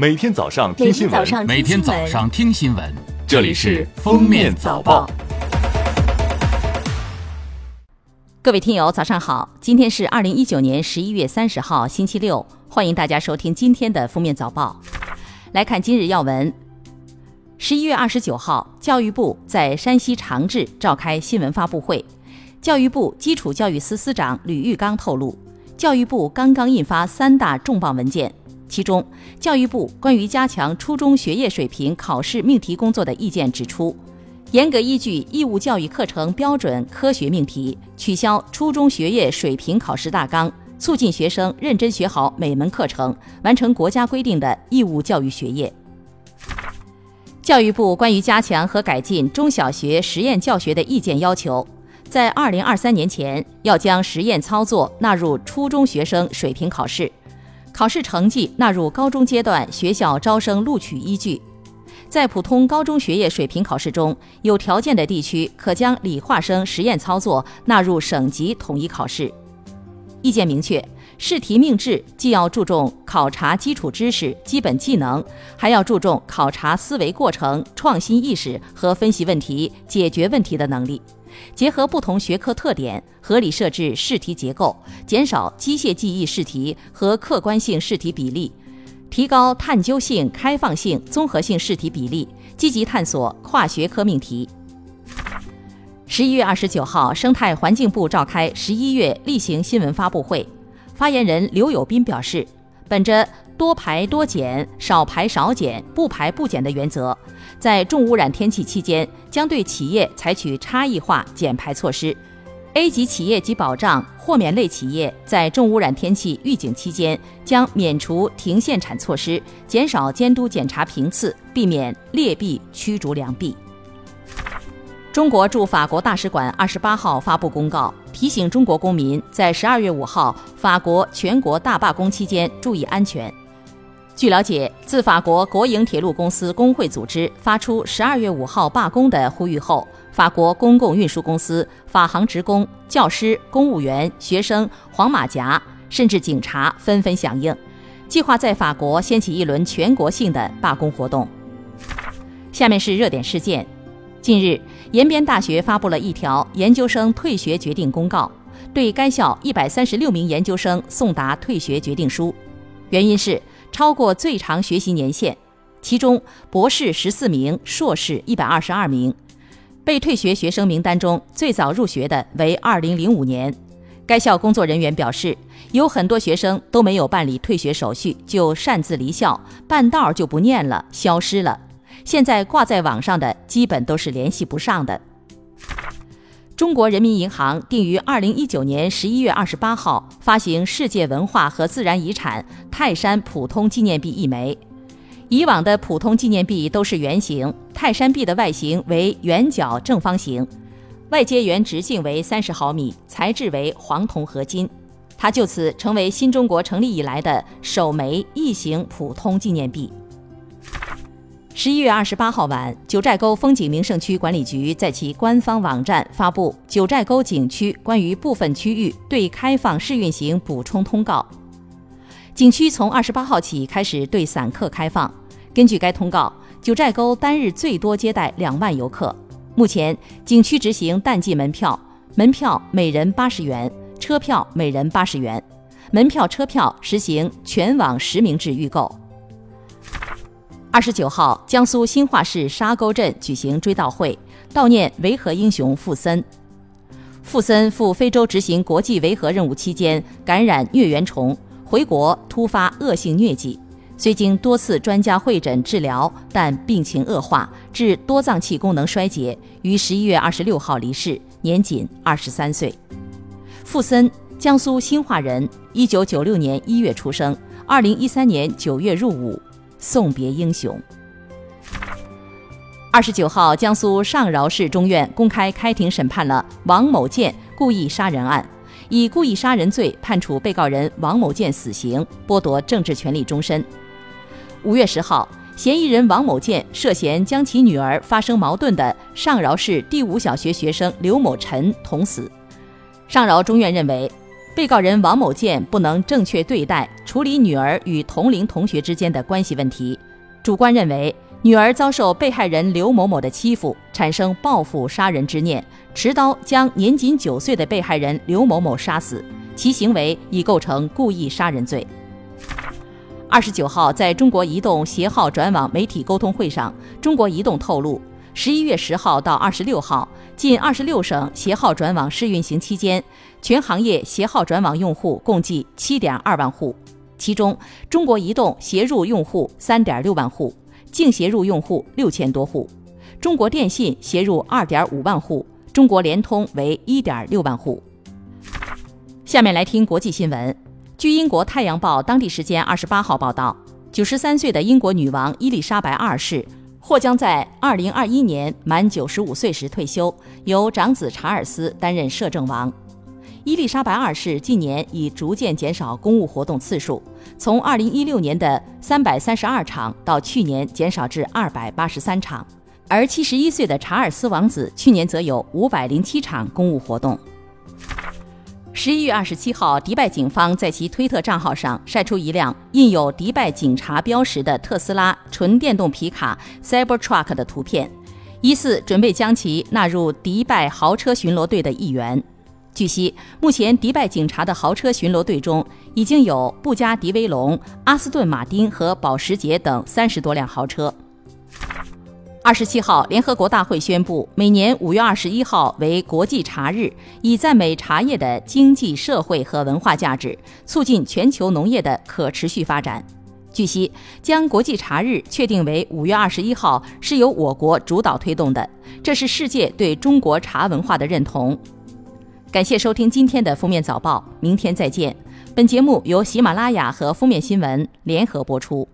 每天早上听新闻，每天早上听新闻，这里是《封面早报》。各位听友，早上好！今天是二零一九年十一月三十号，星期六，欢迎大家收听今天的《封面早报》。来看今日要闻。十一月二十九号，教育部在山西长治召开新闻发布会，教育部基础教育司司长吕玉刚透露。教育部刚刚印发三大重磅文件，其中，教育部关于加强初中学业水平考试命题工作的意见指出，严格依据义务教育课程标准科学命题，取消初中学业水平考试大纲，促进学生认真学好每门课程，完成国家规定的义务教育学业。教育部关于加强和改进中小学实验教学的意见要求。在二零二三年前，要将实验操作纳入初中学生水平考试，考试成绩纳入高中阶段学校招生录取依据。在普通高中学业水平考试中，有条件的地区可将理化生实验操作纳入省级统一考试。意见明确，试题命制既要注重考察基础知识、基本技能，还要注重考察思维过程、创新意识和分析问题、解决问题的能力。结合不同学科特点，合理设置试题结构，减少机械记忆试题和客观性试题比例，提高探究性、开放性、综合性试题比例，积极探索跨学科命题。十一月二十九号，生态环境部召开十一月例行新闻发布会，发言人刘友斌表示，本着多排多减、少排少减、不排不减的原则。在重污染天气期间，将对企业采取差异化减排措施。A 级企业及保障豁免类企业在重污染天气预警期间，将免除停限产措施，减少监督检查频次，避免劣币驱逐良币。中国驻法国大使馆二十八号发布公告，提醒中国公民在十二月五号法国全国大罢工期间注意安全。据了解，自法国国营铁路公司工会组织发出十二月五号罢工的呼吁后，法国公共运输公司、法航职工、教师、公务员、学生、黄马甲，甚至警察纷纷响应，计划在法国掀起一轮全国性的罢工活动。下面是热点事件：近日，延边大学发布了一条研究生退学决定公告，对该校一百三十六名研究生送达退学决定书，原因是。超过最长学习年限，其中博士十四名，硕士一百二十二名。被退学学生名单中最早入学的为二零零五年。该校工作人员表示，有很多学生都没有办理退学手续就擅自离校，半道就不念了，消失了。现在挂在网上的基本都是联系不上的。中国人民银行定于二零一九年十一月二十八号发行世界文化和自然遗产泰山普通纪念币一枚。以往的普通纪念币都是圆形，泰山币的外形为圆角正方形，外接圆直径为三十毫米，材质为黄铜合金。它就此成为新中国成立以来的首枚异形普通纪念币。十一月二十八号晚，九寨沟风景名胜区管理局在其官方网站发布《九寨沟景区关于部分区域对开放试运行补充通告》。景区从二十八号起开始对散客开放。根据该通告，九寨沟单日最多接待两万游客。目前，景区执行淡季门票，门票每人八十元，车票每人八十元。门票、车票实行全网实名制预购。二十九号，江苏新化市沙沟镇举行追悼会，悼念维和英雄傅森。傅森赴非洲执行国际维和任务期间感染疟原虫，回国突发恶性疟疾，虽经多次专家会诊治疗，但病情恶化，致多脏器功能衰竭，于十一月二十六号离世，年仅二十三岁。傅森，江苏新化人，一九九六年一月出生，二零一三年九月入伍。送别英雄。二十九号，江苏上饶市中院公开开庭审判了王某建故意杀人案，以故意杀人罪判处被告人王某建死刑，剥夺政治权利终身。五月十号，嫌疑人王某建涉嫌将其女儿发生矛盾的上饶市第五小学学生刘某晨捅死。上饶中院认为，被告人王某建不能正确对待处理女儿与同龄同学之间的关系问题，主观认为女儿遭受被害人刘某某的欺负，产生报复杀人之念，持刀将年仅九岁的被害人刘某某杀死，其行为已构成故意杀人罪。二十九号，在中国移动携号转网媒体沟通会上，中国移动透露，十一月十号到二十六号，近二十六省携号转网试运行期间，全行业携号转网用户共计七点二万户，其中中国移动携入用户三点六万户，净携入用户六千多户；中国电信携入二点五万户，中国联通为一点六万户。下面来听国际新闻。据英国《太阳报》当地时间二十八号报道，九十三岁的英国女王伊丽莎白二世或将在二零二一年满九十五岁时退休，由长子查尔斯担任摄政王。伊丽莎白二世近年已逐渐减少公务活动次数，从二零一六年的三百三十二场到去年减少至二百八十三场，而七十一岁的查尔斯王子去年则有五百零七场公务活动。十一月二十七号，迪拜警方在其推特账号上晒出一辆印有迪拜警察标识的特斯拉纯电动皮卡 Cybertruck 的图片，疑似准备将其纳入迪拜豪车巡逻队的一员。据悉，目前迪拜警察的豪车巡逻队中已经有布加迪威龙、阿斯顿马丁和保时捷等三十多辆豪车。二十七号，联合国大会宣布，每年五月二十一号为国际茶日，以赞美茶叶的经济社会和文化价值，促进全球农业的可持续发展。据悉，将国际茶日确定为五月二十一号是由我国主导推动的，这是世界对中国茶文化的认同。感谢收听今天的封面早报，明天再见。本节目由喜马拉雅和封面新闻联合播出。